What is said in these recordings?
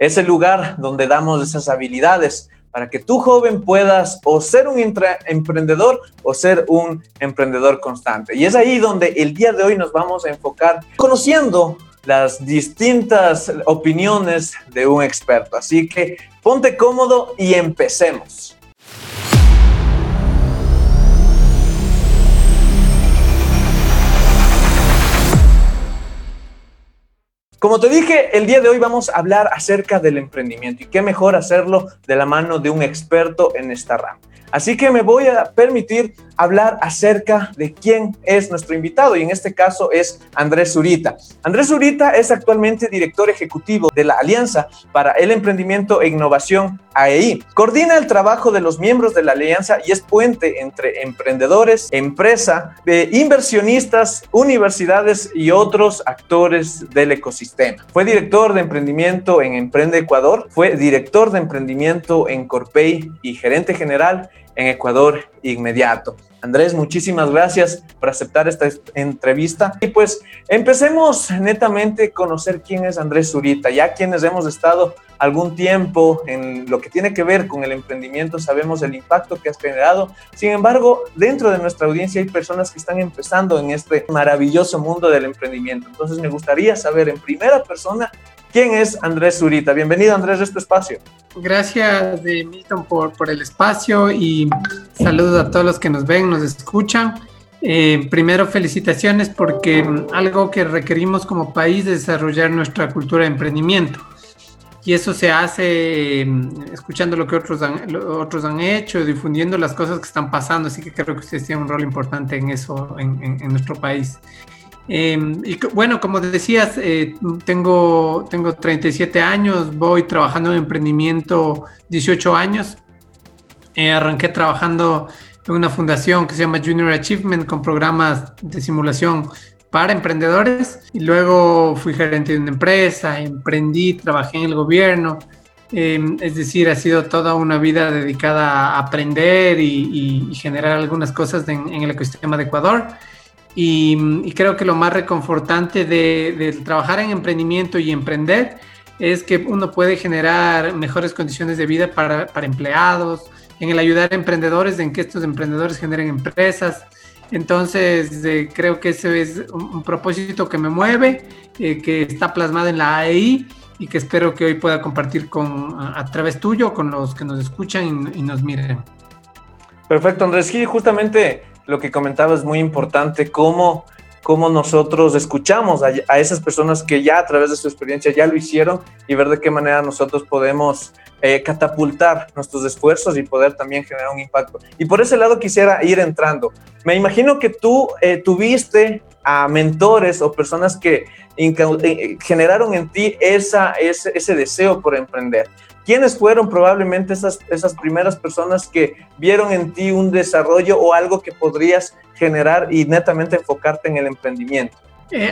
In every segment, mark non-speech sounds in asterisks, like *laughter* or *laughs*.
es el lugar donde damos esas habilidades para que tú joven puedas o ser un emprendedor o ser un emprendedor constante. Y es ahí donde el día de hoy nos vamos a enfocar conociendo las distintas opiniones de un experto. Así que ponte cómodo y empecemos. Como te dije, el día de hoy vamos a hablar acerca del emprendimiento y qué mejor hacerlo de la mano de un experto en esta rama. Así que me voy a permitir hablar acerca de quién es nuestro invitado y en este caso es Andrés Zurita. Andrés Zurita es actualmente director ejecutivo de la Alianza para el Emprendimiento e Innovación AEI. Coordina el trabajo de los miembros de la alianza y es puente entre emprendedores, empresa, inversionistas, universidades y otros actores del ecosistema. Fue director de emprendimiento en Emprende Ecuador, fue director de emprendimiento en Corpey y gerente general en Ecuador inmediato. Andrés, muchísimas gracias por aceptar esta entrevista. Y pues empecemos netamente a conocer quién es Andrés Zurita. Ya quienes hemos estado algún tiempo en lo que tiene que ver con el emprendimiento, sabemos el impacto que has generado. Sin embargo, dentro de nuestra audiencia hay personas que están empezando en este maravilloso mundo del emprendimiento. Entonces me gustaría saber en primera persona quién es Andrés Zurita. Bienvenido Andrés a este espacio. Gracias de Milton por, por el espacio y saludos a todos los que nos ven, nos escuchan. Eh, primero, felicitaciones porque algo que requerimos como país es desarrollar nuestra cultura de emprendimiento y eso se hace mm, escuchando lo que otros han, otros han hecho, difundiendo las cosas que están pasando, así que creo que ustedes tienen un rol importante en eso en, nuestro país. Em, y bueno, como decías, eh, tengo, tengo 37 años, voy trabajando en emprendimiento 18 años. Eh, arranqué trabajando en una fundación que se llama Junior Achievement con programas de simulación para emprendedores y luego fui gerente de una empresa, emprendí, trabajé en el gobierno. Em, es decir, ha sido toda una vida dedicada a aprender y, generar algunas cosas en, el ecosistema de Ecuador. Y, creo que lo más reconfortante de, trabajar en emprendimiento y emprender es que uno puede generar mejores condiciones de vida para, para empleados, en el ayudar a emprendedores, en que estos emprendedores generen empresas, entonces, eh, creo que ese es un, propósito que me mueve, eh, que está plasmado en la AEI y que espero que hoy pueda compartir con, a, través tuyo con los que nos escuchan y, nos miren. Perfecto, Andrés. Sí, justamente lo que comentabas es muy importante, cómo, cómo nosotros escuchamos a, a, esas personas que ya a través de su experiencia ya lo hicieron y ver de qué manera nosotros podemos eh, catapultar nuestros esfuerzos y poder también generar un impacto. Y por ese lado quisiera ir entrando. Me imagino que tú eh, tuviste a mentores o personas que eh, generaron en ti esa, ese, ese, deseo por emprender. ¿Quiénes fueron probablemente esas, esas primeras personas que vieron en ti un desarrollo o algo que podrías generar y netamente enfocarte en el emprendimiento?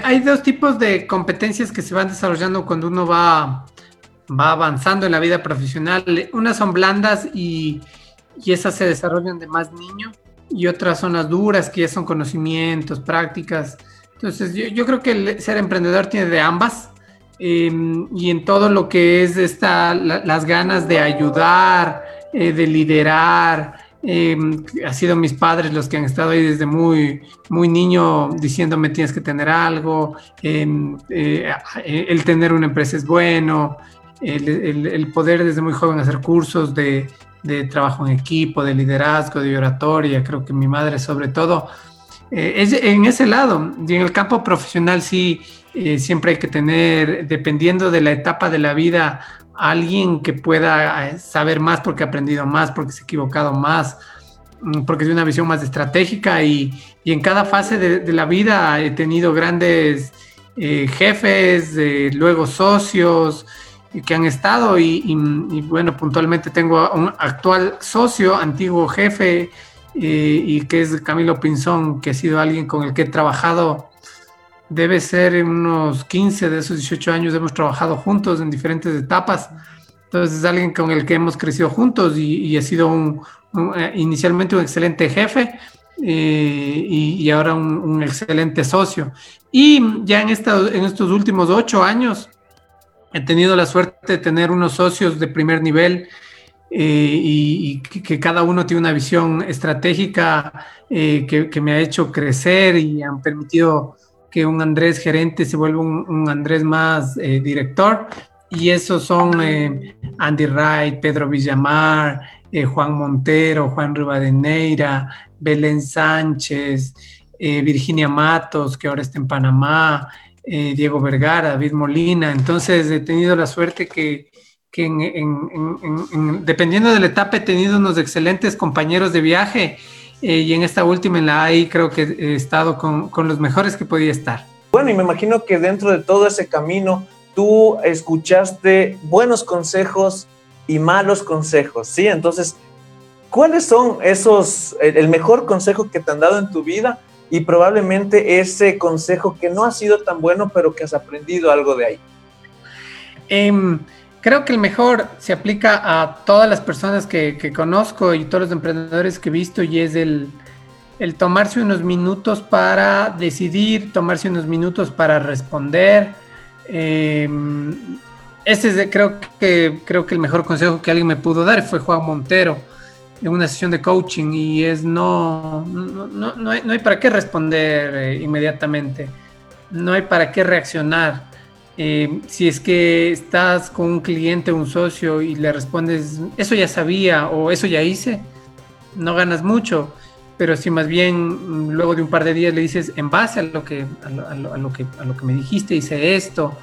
hay dos tipos de competencias que se van desarrollando cuando uno va va avanzando en la vida profesional. Unas son blandas y, esas se desarrollan de más niño y otras son las duras que ya son conocimientos, prácticas. Entonces yo, creo que ser emprendedor tiene de ambas em, y en todo lo que es esta, las ganas de ayudar, eh, de liderar. Eh, ha sido mis padres los que han estado ahí desde muy, muy niño diciéndome tienes que tener algo, em, eh, el tener una empresa es bueno, el, poder desde muy joven hacer cursos de, trabajo en equipo, de liderazgo, de oratoria, creo que mi madre sobre todo, eh, es en ese lado. Y en el campo profesional sí, eh, siempre hay que tener, dependiendo de la etapa de la vida, alguien que pueda eh, saber más porque ha aprendido más, porque se ha equivocado más, mm, porque tiene una visión más estratégica y, en cada fase de, la vida he tenido grandes jefes, luego socios, que han estado y, bueno, puntualmente tengo a un actual socio, antiguo jefe y que es Camilo Pinzón, que ha sido alguien con el que he trabajado, debe ser unos 15 de esos 18 años, hemos trabajado juntos en diferentes etapas. Entonces es alguien con el que hemos crecido juntos y, ha sido un, eh, inicialmente un excelente jefe eh, y, ahora un, excelente socio. Y ya en, esta, en estos últimos ocho años he tenido la suerte de tener unos socios de primer nivel eh, y, que, cada uno tiene una visión estratégica que, que, me ha hecho crecer y han permitido un Andrés gerente se vuelva un, Andrés más director y esos son eh, Andy Wright, Pedro Villamar, eh, Juan Montero, Juan Rivadeneira, Belén Sánchez, eh, Virginia Matos, que ahora está en Panamá, Diego Vergara, David Molina. Entonces he tenido la suerte que, dependiendo de la etapa he tenido unos excelentes compañeros de viaje y en esta última, en la AI, creo que he estado con, con los mejores que podía estar. Bueno, y me imagino que dentro de todo ese camino tú escuchaste buenos consejos y malos consejos, ¿sí? Entonces, ¿cuáles son esos, el mejor consejo que te han dado en tu vida y probablemente ese consejo que no ha sido tan bueno, pero que has aprendido algo de ahí? Em, creo que el mejor se aplica a todas las personas que, conozco y todos los emprendedores que he visto y es el, tomarse unos minutos para decidir, tomarse unos minutos para responder, eh, este es creo que creo que el mejor consejo que alguien me pudo dar fue Juan Montero en una sesión de coaching y es no no, no, hay, para qué responder eh, inmediatamente, no hay para qué reaccionar. Eh, si es que estás con un cliente un socio y le respondes, eso ya sabía o eso ya hice, no ganas mucho pero si más bien mm, luego de un par de días le dices, en base a lo que, a lo, que, a lo que me dijiste, hice esto,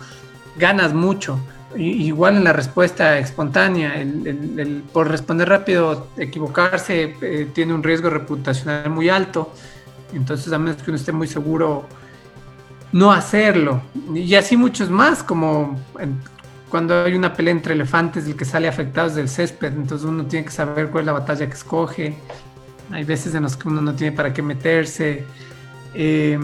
ganas mucho. igual en la respuesta espontánea, el, por responder rápido, equivocarse eh, tiene un riesgo reputacional muy alto. Entonces, a menos que uno esté muy seguro, no hacerlo. Y así muchos más, como cuando hay una pelea entre elefantes, el que sale afectado es del césped. Entonces, uno tiene que saber cuál es la batalla que escoge hay veces en los que uno no tiene para qué meterse, eh,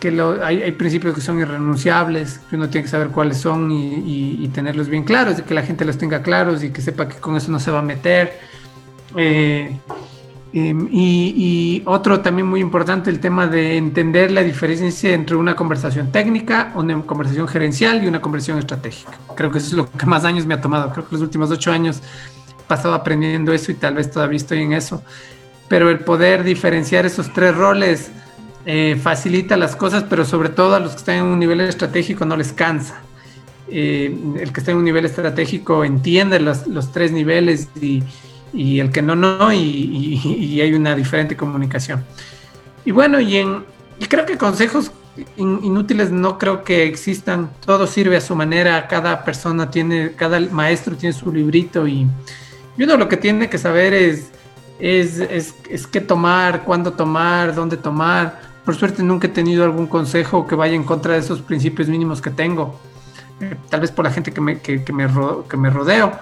que hay, principios que son irrenunciables, que uno tiene que saber cuáles son y, tenerlos bien claros, y que la gente los tenga claros y que sepa que con eso no se va a meter. Eh, em, y, otro también muy importante, el tema de entender la diferencia entre una conversación técnica, una conversación gerencial y una conversación estratégica. Creo que eso es lo que más años me ha tomado. Creo que los últimos ocho años he pasado aprendiendo eso y tal vez todavía estoy en eso pero el poder diferenciar esos tres roles eh, facilita las cosas, pero sobre todo a los que están en un nivel estratégico no les cansa. Eh, el que está en un nivel estratégico entiende los, los tres niveles y, y, el que no, no, y, y, hay una diferente comunicación. Y bueno, y, en, y creo que consejos inútiles no creo que existan, todo sirve a su manera, cada persona tiene, cada maestro tiene su librito y, y uno lo que tiene que saber es es, es, es qué tomar, cuándo tomar, dónde tomar. Por suerte nunca he tenido algún consejo que vaya en contra de esos principios mínimos que tengo. Eh, tal vez por la gente que me, que, me que me rodeo.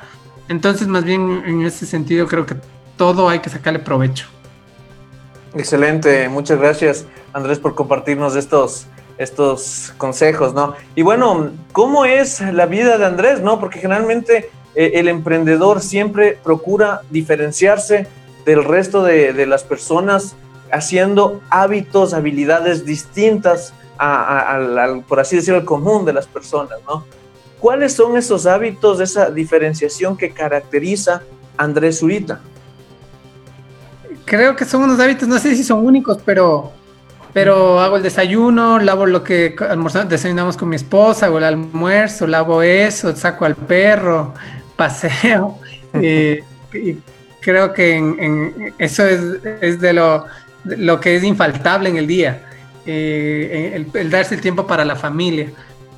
Entonces, más bien en ese sentido, creo que todo hay que sacarle provecho. Excelente, muchas gracias Andrés por compartirnos estos, estos consejos, ¿no? Y bueno, ¿cómo es la vida de Andrés, no? Porque generalmente eh, el emprendedor siempre procura diferenciarse del resto de, las personas haciendo hábitos, habilidades distintas al, por así decirlo, al común de las personas, ¿no? ¿Cuáles son esos hábitos, esa diferenciación que caracteriza a Andrés Zurita? Creo que son unos hábitos, no sé si son únicos, pero, pero hago el desayuno, lavo lo que almorzamos, desayunamos con mi esposa, hago el almuerzo, lavo eso, saco al perro, *laughs* paseo. Eh, y creo que en, eso es, de, lo, lo, que es infaltable en el día, eh, el, darse el tiempo para la familia.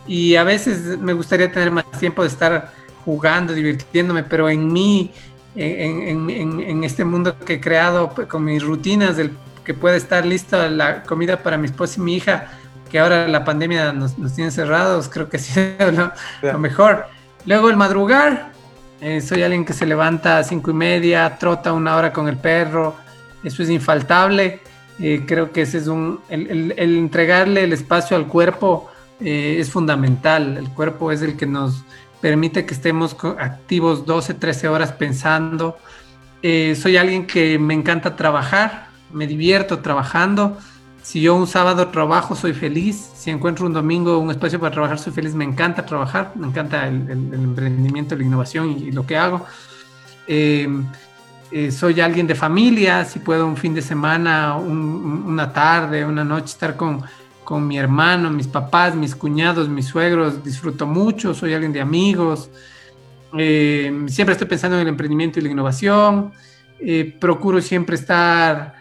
Y a veces me gustaría tener más tiempo de estar jugando, divirtiéndome, pero en mí, en, en, este mundo que he creado pues, con mis rutinas, del que puede estar lista la comida para mi esposa y mi hija, que ahora la pandemia nos, tiene cerrados, creo que *laughs* ha sido lo, lo mejor. Luego el madrugar, eh, soy alguien que se levanta a cinco y media, trota una hora con el perro, eso es infaltable. Eh, creo que ese es un, el, entregarle el espacio al cuerpo eh, es fundamental. El cuerpo es el que nos permite que estemos activos 12, 13 horas pensando. soy alguien que me encanta trabajar, me divierto trabajando. Si yo un sábado trabajo, soy feliz. Si encuentro un domingo un espacio para trabajar, soy feliz. Me encanta trabajar, me encanta el, emprendimiento, la innovación y, lo que hago. Eh, eh, soy alguien de familia. Si puedo un fin de semana, una tarde, una noche estar con, con mi hermano, mis papás, mis cuñados, mis suegros, disfruto mucho. Soy alguien de amigos. Eh, siempre estoy pensando en el emprendimiento y la innovación. procuro siempre estar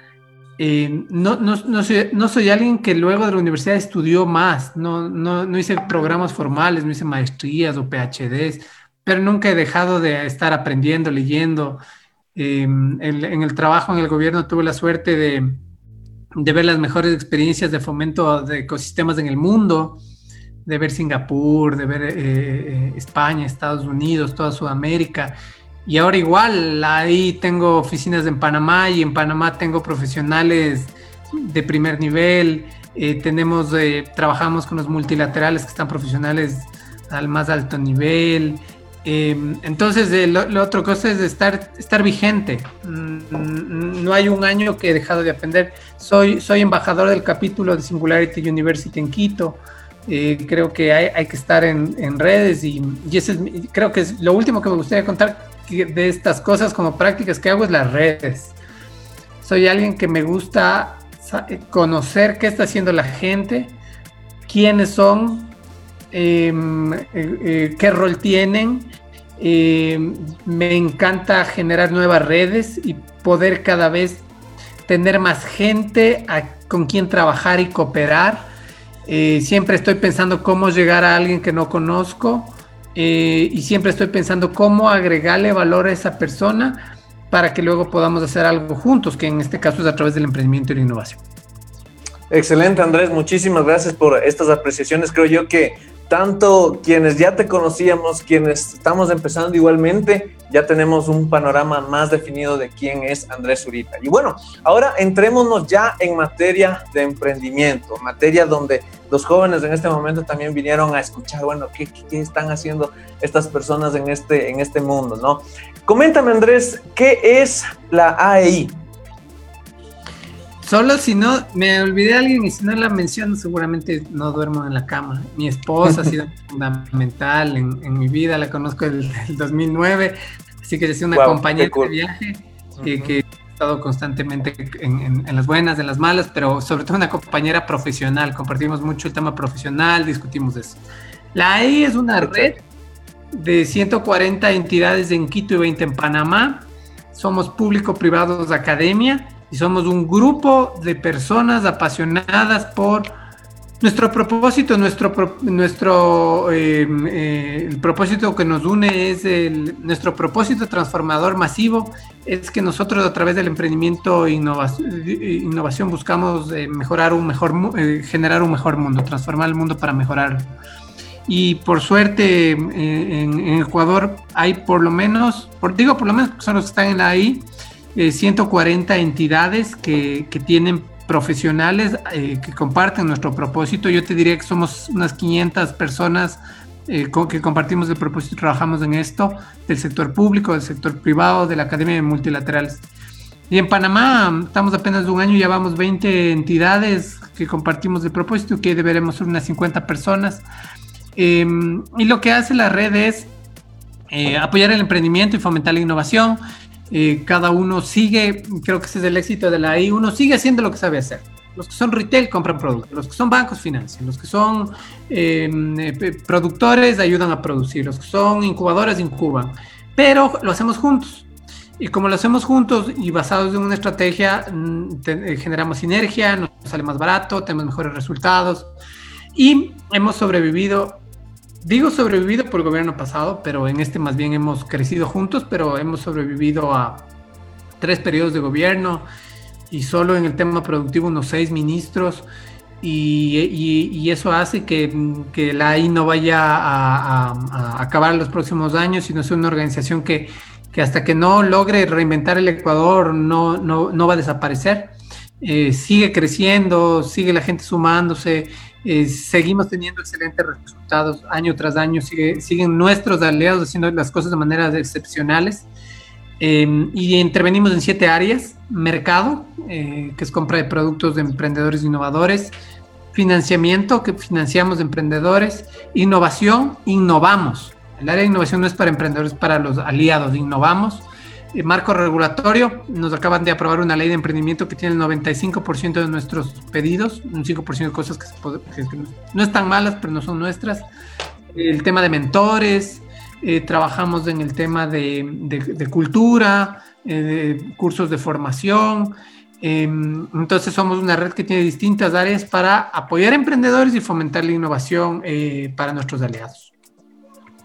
eh, no, no, no, soy, alguien que luego de la universidad estudió más, no, no, hice programas formales, no hice maestrías o PhDs, pero nunca he dejado de estar aprendiendo, leyendo. Eh, en, el trabajo en el gobierno tuve la suerte de, de, ver las mejores experiencias de fomento de ecosistemas en el mundo, de ver Singapur, de ver eh, España, Estados Unidos, toda Sudamérica. Y ahora igual, ahí tengo oficinas en Panamá y en Panamá tengo profesionales de primer nivel. Eh, tenemos, eh, trabajamos con los multilaterales que están profesionales al más alto nivel. Em, entonces, eh, lo, otro cosa es estar, estar vigente. Mm, no hay un año que he dejado de aprender. Soy, soy embajador del capítulo de Singularity University en Quito. creo que hay, que estar en, en redes y, y ese es, creo que es lo último que me gustaría contar de estas cosas como prácticas que hago es las redes. Soy alguien que me gusta conocer qué está haciendo la gente, quiénes son, eh, eh, qué rol tienen. Em, me encanta generar nuevas redes y poder cada vez tener más gente con quien trabajar y cooperar. Eh, siempre estoy pensando cómo llegar a alguien que no conozco eh, y siempre estoy pensando cómo agregarle valor a esa persona para que luego podamos hacer algo juntos, que en este caso es a través del emprendimiento y la innovación. Excelente, Andrés. Muchísimas gracias por estas apreciaciones. Creo yo que tanto quienes ya te conocíamos, quienes estamos empezando igualmente, ya tenemos un panorama más definido de quién es Andrés Zurita. Y bueno, ahora entrémonos ya en materia de emprendimiento, materia donde los jóvenes en este momento también vinieron a escuchar, bueno, qué, qué están haciendo estas personas en este, en este mundo, ¿no? Coméntame, Andrés, ¿qué es la AEI? Solo si no, me olvidé de alguien y si no la menciono, seguramente no duermo en la cama. Mi esposa ha sido *laughs* fundamental en, mi vida, la conozco desde el *laughs* 2009, así que ha sido una compañera de viaje que, he estado constantemente en, las buenas, en las malas, pero sobre todo una compañera profesional. Compartimos mucho el tema profesional, discutimos eso. La AI es una red de 140 entidades en Quito y 20 en Panamá. Somos público-privados de academia y somos un grupo de personas apasionadas por nuestro propósito, nuestro, nuestro eh, eh, el propósito que nos une es el, nuestro propósito transformador masivo, es que nosotros a través del emprendimiento e innovación, buscamos eh, mejorar un mejor, generar un mejor mundo, transformar el mundo para mejorarlo. Y por suerte en, Ecuador hay por lo menos, por, digo por lo menos son los que están en la AI, 140 eh, entidades que, que tienen profesionales eh, que comparten nuestro propósito. Yo te diría que somos unas 500 personas eh, que compartimos el propósito y trabajamos en esto, del sector público, del sector privado, de la Academia de Multilaterales. Y en Panamá estamos apenas de un año, ya vamos 20 entidades que compartimos el propósito, que deberemos ser unas 50 personas. Em, y lo que hace la red es apoyar el emprendimiento y fomentar la innovación, eh, cada uno sigue, creo que ese es el éxito de la AI, uno sigue haciendo lo que sabe hacer. Los que son retail compran productos, los que son bancos financian, los que son em, eh, productores ayudan a producir, los que son incubadores incuban, pero lo hacemos juntos. Y como lo hacemos juntos y basados en una estrategia, mm, eh, generamos sinergia, nos sale más barato, tenemos mejores resultados y hemos sobrevivido digo sobrevivido por el gobierno pasado, pero en este más bien hemos crecido juntos, pero hemos sobrevivido a tres periodos de gobierno y solo en el tema productivo unos seis ministros. y, eso hace que, la AI no vaya a, acabar en los próximos años, sino sea una organización que, hasta que no logre reinventar el Ecuador no, no, va a desaparecer. Eh, sigue creciendo, sigue la gente sumándose, eh, seguimos teniendo excelentes resultados año tras año, siguen nuestros aliados haciendo las cosas de manera excepcionales. Eh, y intervenimos en siete áreas, mercado, que es compra de productos de emprendedores innovadores, financiamiento, que financiamos emprendedores, innovación, innovamos. El área de innovación no es para emprendedores, es para los aliados, innovamos. Marco regulatorio, nos acaban de aprobar una ley de emprendimiento que tiene el 95% de nuestros pedidos, un 5% de cosas que, no están malas, pero no son nuestras. El tema de mentores, eh, trabajamos en el tema de, cultura, eh, de cursos de formación, Em, entonces somos una red que tiene distintas áreas para apoyar a emprendedores y fomentar la innovación eh, para nuestros aliados.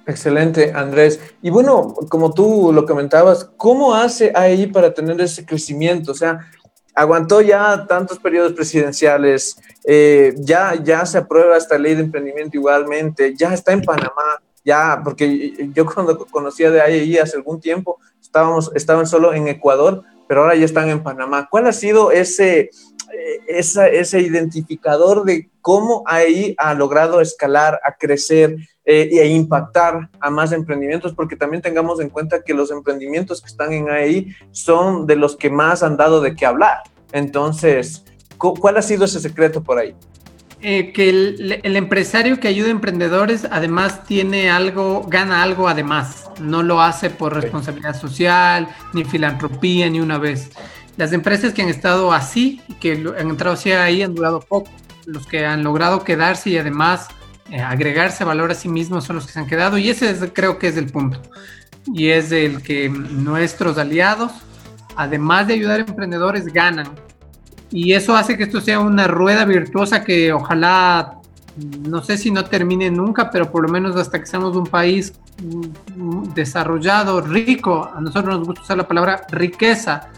Excelente, Andrés. Y bueno, como tú lo comentabas, ¿cómo hace ahí para tener ese crecimiento? O sea, aguantó ya tantos periodos presidenciales, eh, ya, ya se aprueba esta ley de emprendimiento igualmente, ya está en Panamá, ya, porque yo cuando conocía de ahí hace algún tiempo, estábamos, estaban solo en Ecuador, pero ahora ya están en Panamá. ¿Cuál ha sido ese, eh, ese identificador de cómo ahí ha logrado escalar, a crecer eh, e impactar a más emprendimientos? Porque también tengamos en cuenta que los emprendimientos que están en ahí son de los que más han dado de qué hablar. Entonces, ¿cuál ha sido ese secreto por ahí? Eh, que el, empresario que ayuda a emprendedores además tiene algo, gana algo además, no lo hace por responsabilidad social, ni filantropía, ni una vez. Las empresas que han estado así, que han entrado así ahí, han durado poco. Los que han logrado quedarse y además eh, agregarse valor a sí mismos son los que se han quedado y ese creo que es el punto. Y es el que nuestros aliados, además de ayudar a emprendedores, ganan y eso hace que esto sea una rueda virtuosa que ojalá, no sé si no termine nunca, pero por lo menos hasta que seamos un país mm, desarrollado, rico, a nosotros nos gusta usar la palabra riqueza,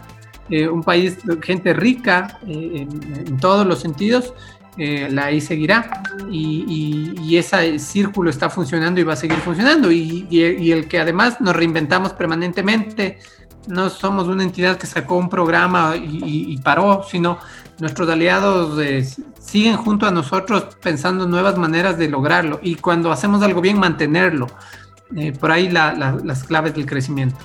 eh, un país gente rica eh, en, todos los sentidos, eh, la ahí seguirá y, y, ese círculo está funcionando y va a seguir funcionando y, y, el que además nos reinventamos permanentemente no somos una entidad que sacó un programa y, paró, sino nuestros aliados eh, siguen junto a nosotros pensando nuevas maneras de lograrlo y cuando hacemos algo bien mantenerlo. Eh, por ahí las claves del crecimiento.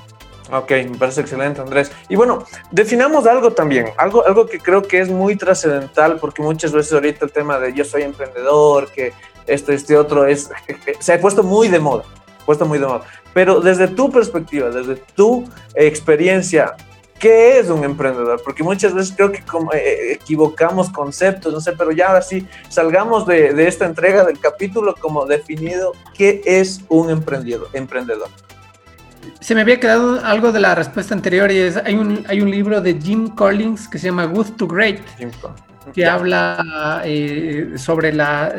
Ok, me parece excelente, Andrés. Y bueno, definamos algo también, algo, algo que creo que es muy trascendental, porque muchas veces ahorita el tema de yo soy emprendedor, que esto, este otro, es, se ha puesto muy de moda, puesto muy de moda. Pero desde tu perspectiva, desde tu experiencia, ¿qué es un emprendedor? Porque muchas veces creo que eh, equivocamos conceptos, no sé, pero ya ahora sí, salgamos de, esta entrega del capítulo como definido qué es un emprendedor. emprendedor. Se me había quedado algo de la respuesta anterior y es, hay un, hay un libro de Jim Collins que se llama Good to Great. que habla eh, sobre la...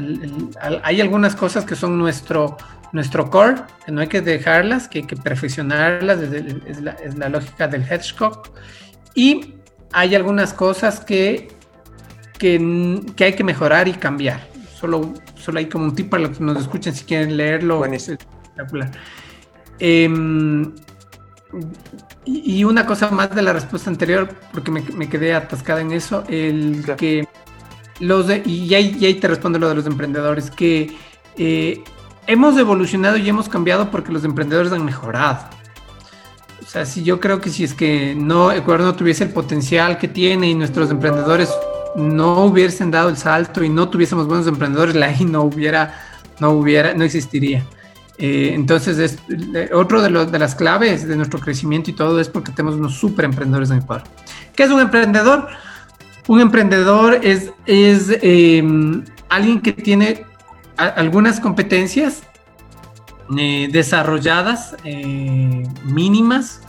hay algunas cosas que son nuestro, nuestro core, que no hay que dejarlas, que hay que perfeccionarlas, es la, lógica del Hedgehog. Y hay algunas cosas que, que, hay que mejorar y cambiar. Solo, solo hay como un tip para los que nos escuchen si quieren leerlo. Es espectacular. Em, y, una cosa más de la respuesta anterior, porque me, quedé atascada en eso, el que los de, y ahí, y ahí te respondo lo de los emprendedores, que eh, hemos evolucionado y hemos cambiado porque los emprendedores han mejorado. O sea, si yo creo que si es que no Ecuador no tuviese el potencial que tiene y nuestros emprendedores no hubiesen dado el salto y no tuviésemos buenos emprendedores, la I no hubiera, no hubiera, no existiría. Eh, entonces, es, otro de, de, las claves de nuestro crecimiento y todo es porque tenemos unos super emprendedores en Ecuador. ¿Qué es un emprendedor? Un emprendedor es, es em, alguien que tiene algunas competencias eh, desarrolladas eh, mínimas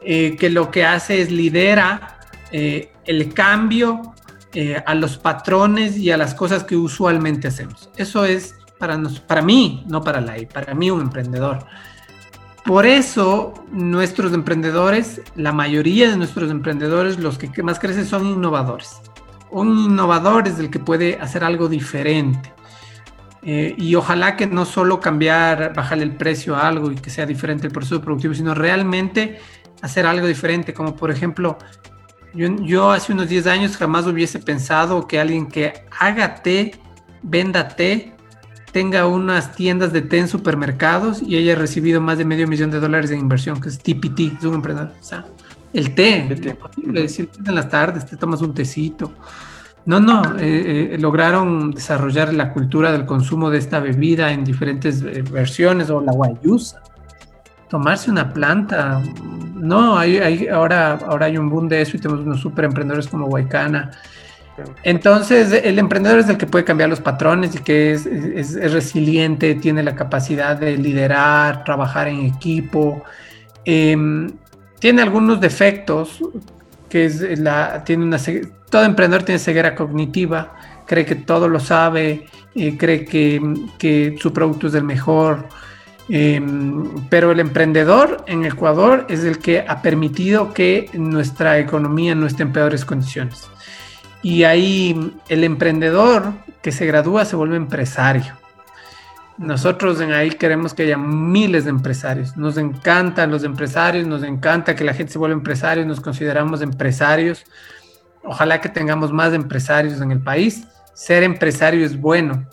que lo que hace es lidera el cambio a los patrones y a las cosas que usualmente hacemos. Eso es para, para mí, no para la para mí un emprendedor. Por eso nuestros emprendedores, la mayoría de nuestros emprendedores, los que más crecen son innovadores un innovador es el que puede hacer algo diferente. Eh, y ojalá que no solo cambiar, bajarle el precio a algo y que sea diferente el proceso productivo, sino realmente hacer algo diferente, como por ejemplo, yo, yo hace unos 10 años jamás hubiese pensado que alguien que haga té, venda té, tenga unas tiendas de té en supermercados y haya recibido más de medio millón de dólares de inversión, que es TPT, es un emprendedor. O sea, el té, decir, en las tardes te tomas un tecito. No, no, eh, eh, lograron desarrollar la cultura del consumo de esta bebida en diferentes eh, versiones, o la guayusa. Tomarse una planta, no, hay, hay, ahora, ahora hay un boom de eso y tenemos unos super emprendedores como Guaycana. Entonces, el emprendedor es el que puede cambiar los patrones y que es, es, es resiliente, tiene la capacidad de liderar, trabajar en equipo. Eh, tiene algunos defectos, que es la, tiene una, todo emprendedor tiene ceguera cognitiva, cree que todo lo sabe, eh, cree que, que, su producto es el mejor, eh, pero el emprendedor en Ecuador es el que ha permitido que nuestra economía no esté en peores condiciones. Y ahí el emprendedor que se gradúa se vuelve empresario. Nosotros en ahí queremos que haya miles de empresarios. Nos encantan los empresarios, nos encanta que la gente se vuelva empresario, nos consideramos empresarios. Ojalá que tengamos más empresarios en el país. Ser empresario es bueno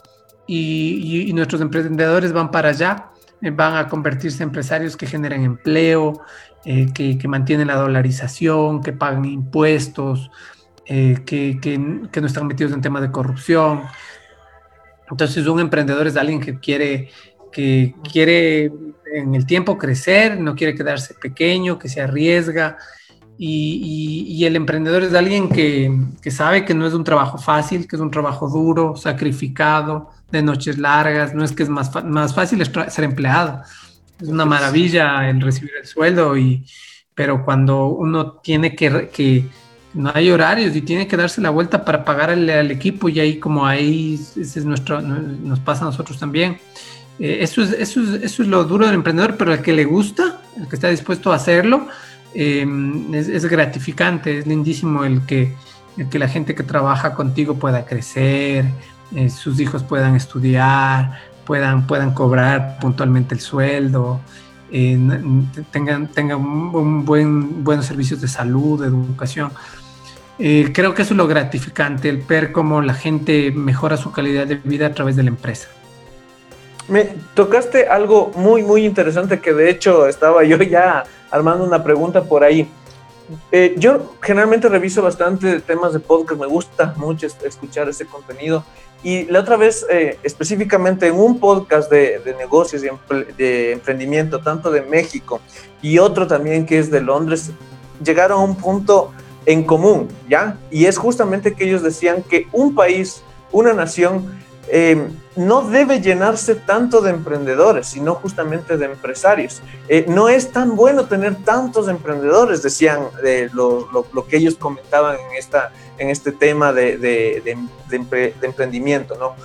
y, nuestros emprendedores van para allá, eh, van a convertirse en empresarios que generen empleo, eh, que, mantienen la dolarización, que pagan impuestos, eh, que, que no están metidos en temas de corrupción. Entonces un emprendedor es alguien que quiere, que quiere en el tiempo crecer, no quiere quedarse pequeño, que se arriesga. Y, el emprendedor es alguien que, sabe que no es un trabajo fácil, que es un trabajo duro, sacrificado, de noches largas. No es que es más, más fácil ser empleado. Es una maravilla el recibir el sueldo, y, pero cuando uno tiene que, que no hay horarios y tiene que darse la vuelta para pagarle al equipo y ahí como ahí ese es nuestro, nos pasa a nosotros también. Eh, eso, es, eso, es, eso, es, lo duro del emprendedor, pero el que le gusta, el que está dispuesto a hacerlo, eh, es, gratificante, es lindísimo el que, el que la gente que trabaja contigo pueda crecer, eh, sus hijos puedan estudiar, puedan, puedan cobrar puntualmente el sueldo. tengan, tengan un buen, buenos servicios de salud, de educación. Eh, creo que eso es lo gratificante, el ver cómo la gente mejora su calidad de vida a través de la empresa. Me tocaste algo muy, muy interesante que de hecho estaba yo ya armando una pregunta por ahí. Eh, yo generalmente reviso bastante temas de podcast, me gusta mucho escuchar ese contenido. Y la otra vez, eh, específicamente en un podcast de, de negocios y de emprendimiento, tanto de México y otro también que es de Londres, llegaron a un punto en común, ¿ya? Y es justamente que ellos decían que un país, una nación, eh, no debe llenarse tanto de emprendedores, sino justamente de empresarios. Eh, no es tan bueno tener tantos emprendedores, decían eh, lo, que ellos comentaban en, esta, en este tema de, de, emprendimiento, ¿no?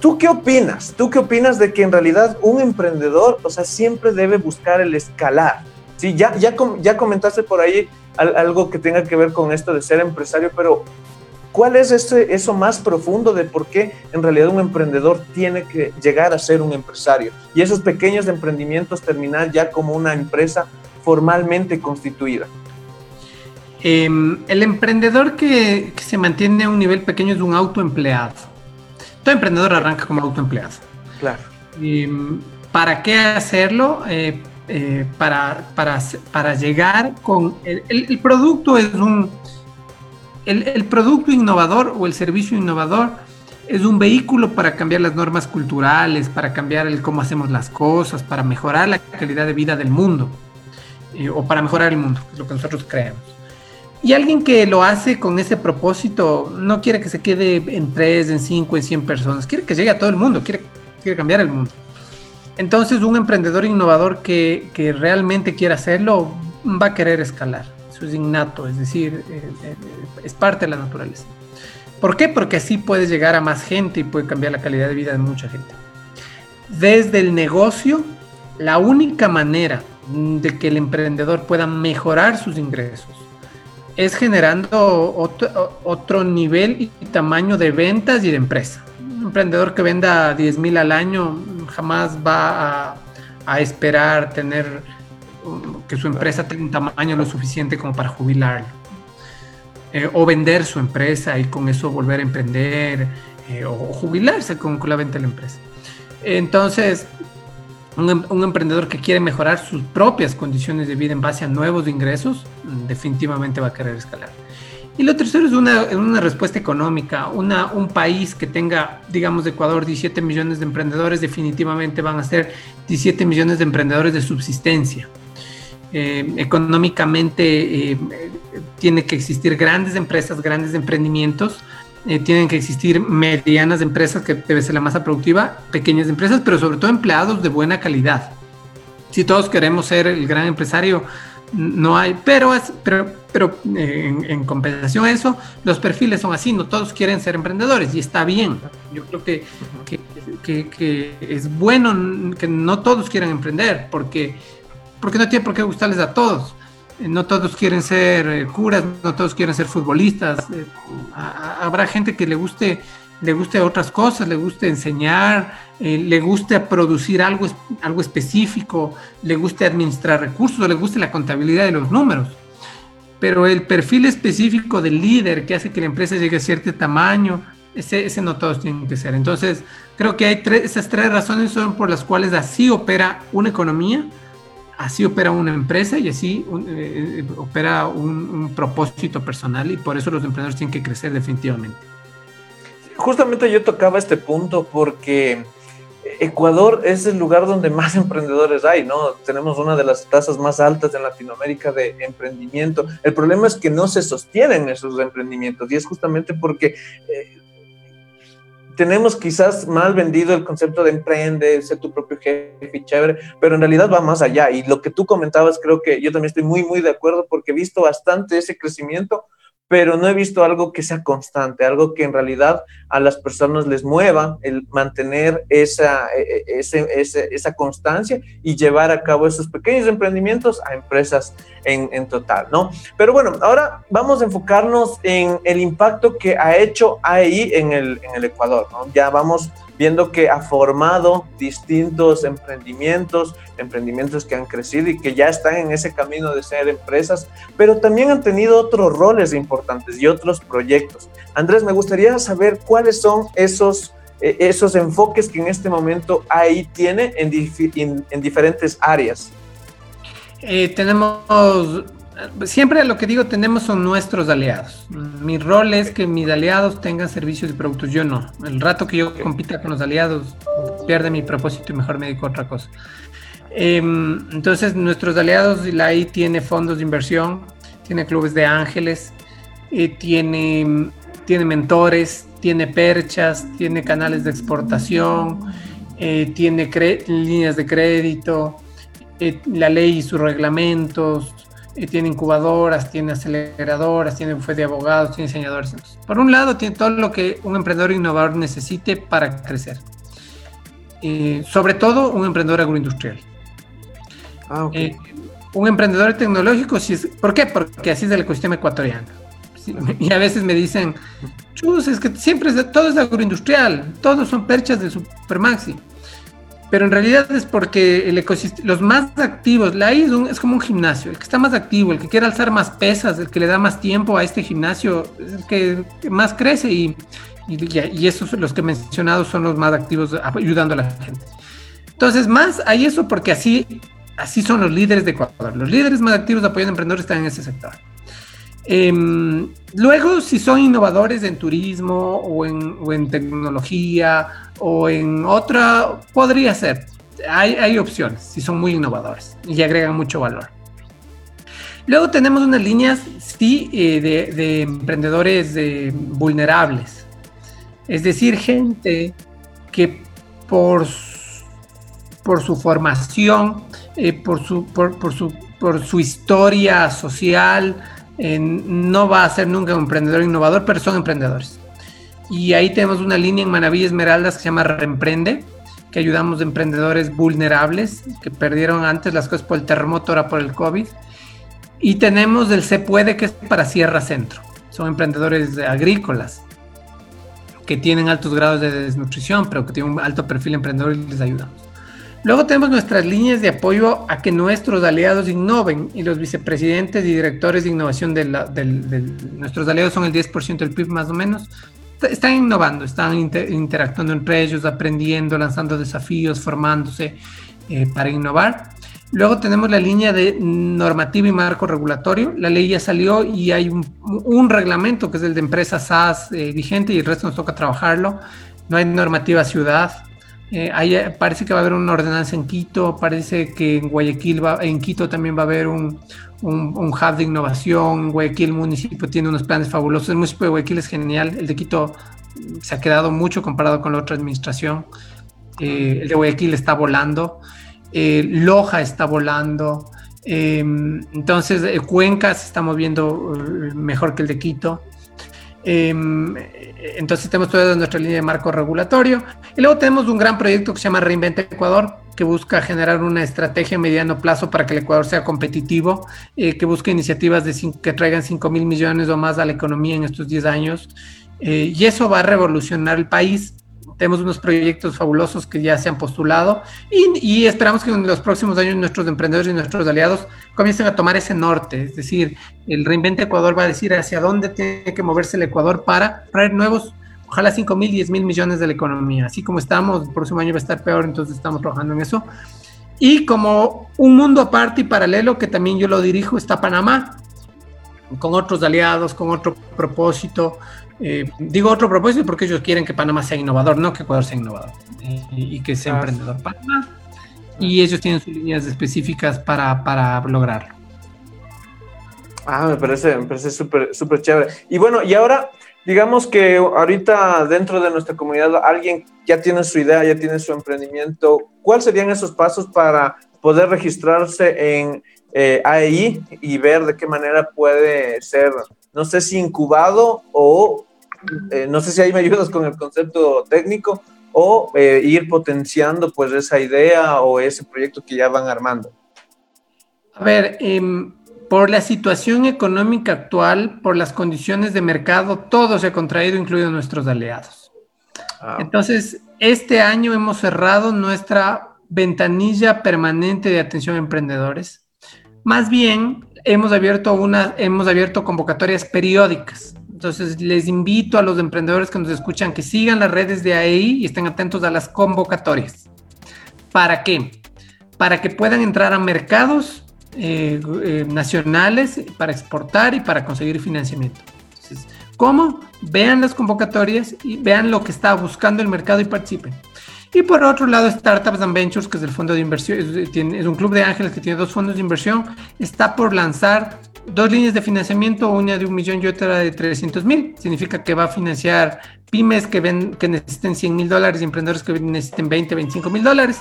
¿Tú qué opinas? ¿Tú qué opinas de que en realidad un emprendedor, o sea, siempre debe buscar el escalar? Sí, ya, ya, ya comentaste por ahí algo que tenga que ver con esto de ser empresario, pero ¿cuál es ese, eso más profundo de por qué en realidad un emprendedor tiene que llegar a ser un empresario? Y esos pequeños emprendimientos terminar ya como una empresa formalmente constituida. Em, el emprendedor que, se mantiene a un nivel pequeño es un autoempleado. Todo emprendedor arranca como autoempleado. Claro. Em, ¿Para qué hacerlo? Eh, eh, para, para, para, llegar con... El, el, producto es un... El, el, producto innovador o el servicio innovador es un vehículo para cambiar las normas culturales, para cambiar el cómo hacemos las cosas, para mejorar la calidad de vida del mundo eh, o para mejorar el mundo, es lo que nosotros creemos. Y alguien que lo hace con ese propósito no quiere que se quede en tres, en cinco, en cien personas, quiere que llegue a todo el mundo, quiere, quiere cambiar el mundo. Entonces un emprendedor innovador que, realmente quiera hacerlo va a querer escalar. Eso es innato, es decir, eh, eh, es parte de la naturaleza. ¿Por qué? Porque así puedes llegar a más gente y puede cambiar la calidad de vida de mucha gente. Desde el negocio, la única manera de que el emprendedor pueda mejorar sus ingresos es generando otro, nivel y tamaño de ventas y de empresa. Un emprendedor que venda 10 mil al año jamás va a, esperar tener que su empresa tenga un tamaño lo suficiente como para jubilarlo. Eh, o vender su empresa y con eso volver a emprender eh, o jubilarse con, con la venta de la empresa. Entonces, Em, un, emprendedor que quiere mejorar sus propias condiciones de vida en base a nuevos ingresos, definitivamente va a querer escalar. Y lo tercero es una, una respuesta económica. Una, un país que tenga, digamos, de Ecuador 17 millones de emprendedores, definitivamente van a ser 17 millones de emprendedores de subsistencia. Eh, económicamente eh, tiene que existir grandes empresas, grandes emprendimientos eh, tienen que existir medianas empresas, que debe ser la masa productiva, pequeñas empresas, pero sobre todo empleados de buena calidad. Si todos queremos ser el gran empresario, no hay, pero, pero, pero eh, en, compensación a eso, los perfiles son así, no todos quieren ser emprendedores y está bien. Yo creo que, que, que, es bueno que no todos quieran emprender, porque, porque no tiene por qué gustarles a todos no todos quieren ser eh, curas, no todos quieren ser futbolistas. Eh, habrá gente que le guste, le guste otras cosas, le guste enseñar, eh, le guste producir algo, algo específico, le guste administrar recursos, le guste la contabilidad de los números. Pero el perfil específico del líder que hace que la empresa llegue a cierto tamaño, ese, ese no todos tienen que ser. Entonces, creo que hay tres, esas tres razones son por las cuales así opera una economía así opera una empresa y así eh, eh, opera un, propósito personal y por eso los emprendedores tienen que crecer definitivamente. Justamente yo tocaba este punto porque Ecuador es el lugar donde más *laughs* emprendedores hay, ¿no? Tenemos una de las tasas más altas en Latinoamérica de emprendimiento. El problema es que no se sostienen esos emprendimientos y es justamente porque... Eh, tenemos quizás mal vendido el concepto de emprende, ser tu propio jefe y chévere, pero en realidad va más allá. Y lo que tú comentabas, creo que yo también estoy muy, muy de acuerdo porque he visto bastante ese crecimiento pero no he visto algo que sea constante, algo que en realidad a las personas les mueva el mantener esa, e, e, esa constancia y llevar a cabo esos pequeños emprendimientos a empresas en, en, total, ¿no? Pero bueno, ahora vamos a enfocarnos en el impacto que ha hecho ahí en el, en el Ecuador, ¿no? Ya vamos viendo que ha formado distintos emprendimientos, emprendimientos que han crecido y que ya están en ese camino de ser empresas, pero también han tenido otros roles importantes y otros proyectos. Andrés, me gustaría saber cuáles son esos, eh, esos enfoques que en este momento ahí tiene en, en, diferentes áreas. Eh, tenemos siempre lo que digo tenemos son nuestros aliados. Mi rol es que mis aliados tengan servicios y productos, yo no. El rato que yo compita con los aliados, pierde mi propósito y mejor me dedico a otra cosa. Em, entonces, nuestros aliados, la I tiene fondos de inversión, tiene clubes de ángeles, eh, tiene, tiene mentores, tiene perchas, tiene canales de exportación, eh, tiene líneas de crédito, eh, la ley y sus reglamentos, tiene incubadoras, tiene aceleradoras, tiene fue de abogados, tiene diseñadores. por un lado, tiene todo lo que un emprendedor innovador necesite para crecer. sobre todo, un emprendedor agroindustrial. Ah, eh, un emprendedor tecnológico, si es, ¿por qué? Porque así es el ecosistema ecuatoriano. y a veces me dicen, chus, es que siempre es, todo es agroindustrial, todos son perchas de Supermaxi pero en realidad es porque el ecosistema, los más activos, la I es, como un gimnasio, el que está más activo, el que quiere alzar más pesas, el que le da más tiempo a este gimnasio, es el que más crece y, y, esos los que he mencionado son los más activos ayudando a la gente. Entonces, más hay eso porque así, así son los líderes de Ecuador. Los líderes más activos de apoyo a emprendedores están en ese sector. Em, luego, si son innovadores en turismo o en, tecnología o en otra, podría ser. Hay, opciones si son muy innovadores y agregan mucho valor. Luego tenemos unas líneas, sí, eh, de, emprendedores eh, vulnerables. Es decir, gente que por, por su formación, eh, por, su, por, su, por su historia social, no va a ser nunca un emprendedor innovador, pero son emprendedores. Y ahí tenemos una línea en Manaví Esmeraldas que se llama Reemprende, que ayudamos a emprendedores vulnerables que perdieron antes las cosas por el terremoto, ahora por el COVID. Y tenemos el Se Puede, que es para Sierra Centro. Son emprendedores agrícolas que tienen altos grados de desnutrición, pero que tienen un alto perfil emprendedor y les ayudamos. Luego tenemos nuestras líneas de apoyo a que nuestros aliados innoven y los vicepresidentes y directores de innovación de, nuestros aliados son el 10% del PIB más o menos. Están innovando, están interactuando entre ellos, aprendiendo, lanzando desafíos, formándose eh, para innovar. Luego tenemos la línea de normativa y marco regulatorio. La ley ya salió y hay un, reglamento que es el de empresas SaaS eh, vigente y el resto nos toca trabajarlo. No hay normativa ciudad, eh, eh, parece que va a haber una ordenanza en Quito, parece que en Guayaquil, va, en Quito también va a haber un, hub de innovación. Guayaquil, municipio, tiene unos planes fabulosos. El municipio de Guayaquil es genial. El de Quito se ha quedado mucho comparado con la otra administración. Eh, el de Guayaquil está volando. Loja está volando. entonces, Cuenca se está moviendo mejor que el de Quito. Em, entonces tenemos toda nuestra línea de marco regulatorio. Y luego tenemos un gran proyecto que se llama Reinventa Ecuador, que busca generar una estrategia a mediano plazo para que el Ecuador sea competitivo, eh, que busca iniciativas de que traigan 5 mil millones o más a la economía en estos 10 años. Eh, y eso va a revolucionar el país tenemos unos proyectos fabulosos que ya se han postulado y, esperamos que en los próximos años nuestros emprendedores y nuestros aliados comiencen a tomar ese norte. Es decir, el Reinvente Ecuador va a decir hacia dónde tiene que moverse el Ecuador para traer nuevos, ojalá 5 mil, 10 mil millones de la economía. Así como estamos, el próximo año va a estar peor, entonces estamos trabajando en eso. Y como un mundo aparte y paralelo que también yo lo dirijo está Panamá, con otros aliados, con otro propósito, eh, digo otro propósito porque ellos quieren que Panamá sea innovador, no que Ecuador sea innovador y, que sea emprendedor Panamá. Y ellos tienen sus líneas específicas para, para lograrlo. Ah, me parece, me parece súper, súper chévere. Y bueno, y ahora, digamos que ahorita dentro de nuestra comunidad alguien ya tiene su idea, ya tiene su emprendimiento. ¿Cuáles serían esos pasos para poder registrarse en eh, AEI y ver de qué manera puede ser, no sé si incubado o eh, no sé si ahí me ayudas con el concepto técnico o eh, ir potenciando pues esa idea o ese proyecto que ya van armando. A ver, em, por la situación económica actual, por las condiciones de mercado, todo se ha contraído, incluidos nuestros aliados. Ah. Entonces, este año hemos cerrado nuestra ventanilla permanente de atención a emprendedores. Más bien, hemos abierto, una, hemos abierto convocatorias periódicas entonces, les invito a los emprendedores que nos escuchan que sigan las redes de AEI y estén atentos a las convocatorias. ¿Para qué? Para que puedan entrar a mercados eh, eh, nacionales para exportar y para conseguir financiamiento. Entonces, ¿cómo? Vean las convocatorias y vean lo que está buscando el mercado y participen. Y por otro lado, Startups and Ventures, que es el fondo de inversión, es, es un club de ángeles que tiene dos fondos de inversión, está por lanzar dos líneas de financiamiento, una de un millón y otra de 300 mil. Significa que va a financiar pymes que, ven, que necesiten 100 mil dólares y emprendedores que necesiten 20, 25 mil dólares.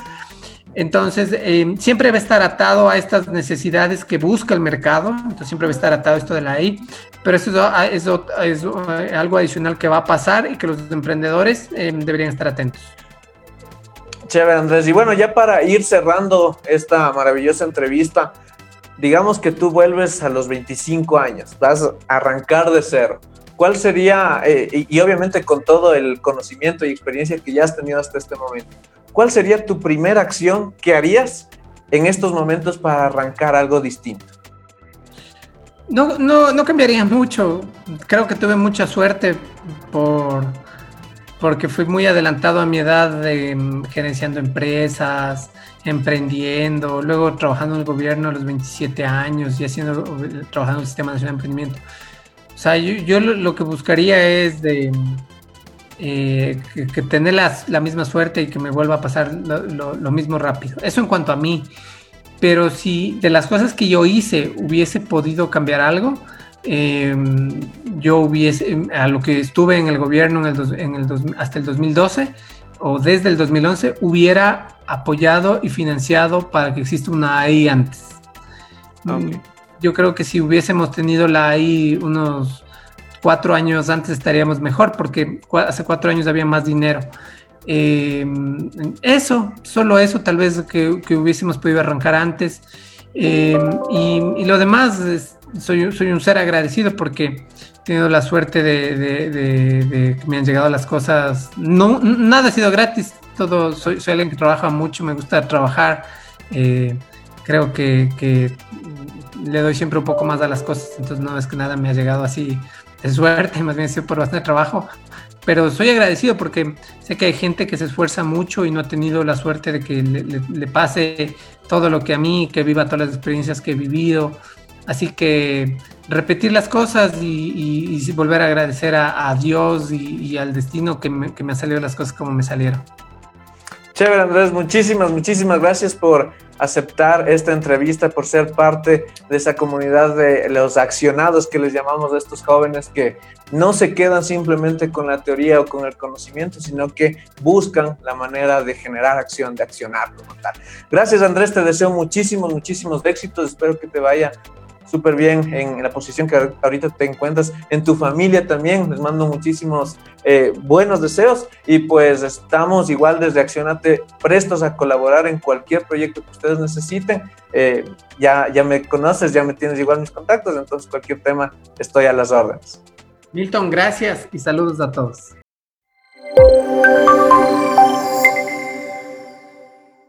Entonces, eh, siempre va a estar atado a estas necesidades que busca el mercado, entonces siempre va a estar atado esto de la AI, pero eso es, es, eh, algo adicional que va a pasar y que los emprendedores eh, deberían estar atentos. Chévere, Andrés. Y bueno, ya para ir cerrando esta maravillosa entrevista, digamos que tú vuelves a los 25 años, vas a arrancar de cero. ¿Cuál sería, eh, y, obviamente con todo el conocimiento y experiencia que ya has tenido hasta este momento, cuál sería tu primera acción que harías en estos momentos para arrancar algo distinto? No, no, no cambiaría mucho. Creo que tuve mucha suerte por, porque fui muy adelantado a mi edad de, mm, gerenciando empresas, emprendiendo, luego trabajando en el gobierno a los 27 años y haciendo, trabajando en el Sistema Nacional de Emprendimiento. O sea, yo, lo, que buscaría es de eh, que, tener la misma suerte y que me vuelva a pasar lo, mismo rápido. Eso en cuanto a mí. Pero si de las cosas que yo hice hubiese podido cambiar algo, em, yo hubiese, a lo que estuve en el gobierno en el, en el hasta el 2012, o desde el 2011 hubiera apoyado y financiado para que exista una AI antes. Mm, yo creo que si hubiésemos tenido la AI unos cuatro años antes estaríamos mejor porque hace cuatro años había más dinero. Eh, eso, solo eso, tal vez que, hubiésemos podido arrancar antes. Eh, y, lo demás es soy, soy un ser agradecido porque he tenido la suerte de, que me han llegado las cosas. No, nada ha sido gratis, todo, soy, soy alguien que trabaja mucho, me gusta trabajar. Eh, creo que, le doy siempre un poco más a las cosas, entonces no es que nada me ha llegado así de suerte, *laughs* más bien ha sido por bastante trabajo. Pero soy agradecido porque sé que hay gente que se esfuerza mucho y no ha tenido la suerte de que le, pase todo lo que a mí, que viva todas las experiencias que he vivido. Así que repetir las cosas y, volver a agradecer a, Dios y, al destino que me, que me han salido las cosas como me salieron. Chévere, Andrés, muchísimas, muchísimas gracias por aceptar esta entrevista, por ser parte de esa comunidad de los accionados que les llamamos a estos jóvenes que no se quedan simplemente con la teoría o con el conocimiento, sino que buscan la manera de generar acción, de accionar como tal. Gracias, Andrés, te deseo muchísimos, muchísimos éxitos. Espero que te vaya súper bien en, la posición que ahorita te encuentras, en tu familia también. Les mando muchísimos eh, buenos deseos y pues estamos igual desde Accionate prestos a colaborar en cualquier proyecto que ustedes necesiten. Eh, ya, ya me conoces, ya me tienes igual mis contactos, entonces cualquier tema estoy a las órdenes. Milton, gracias y saludos a todos.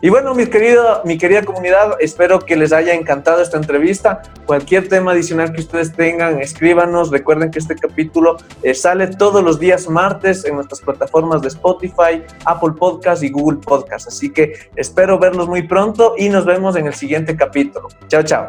Y bueno, mi, querido, mi querida comunidad, espero que les haya encantado esta entrevista. Cualquier tema adicional que ustedes tengan, escríbanos. Recuerden que este capítulo eh, sale todos los días martes en nuestras plataformas de Spotify, Apple Podcast y Google Podcast. Así que espero verlos muy pronto y nos vemos en el siguiente capítulo. Chao, chao.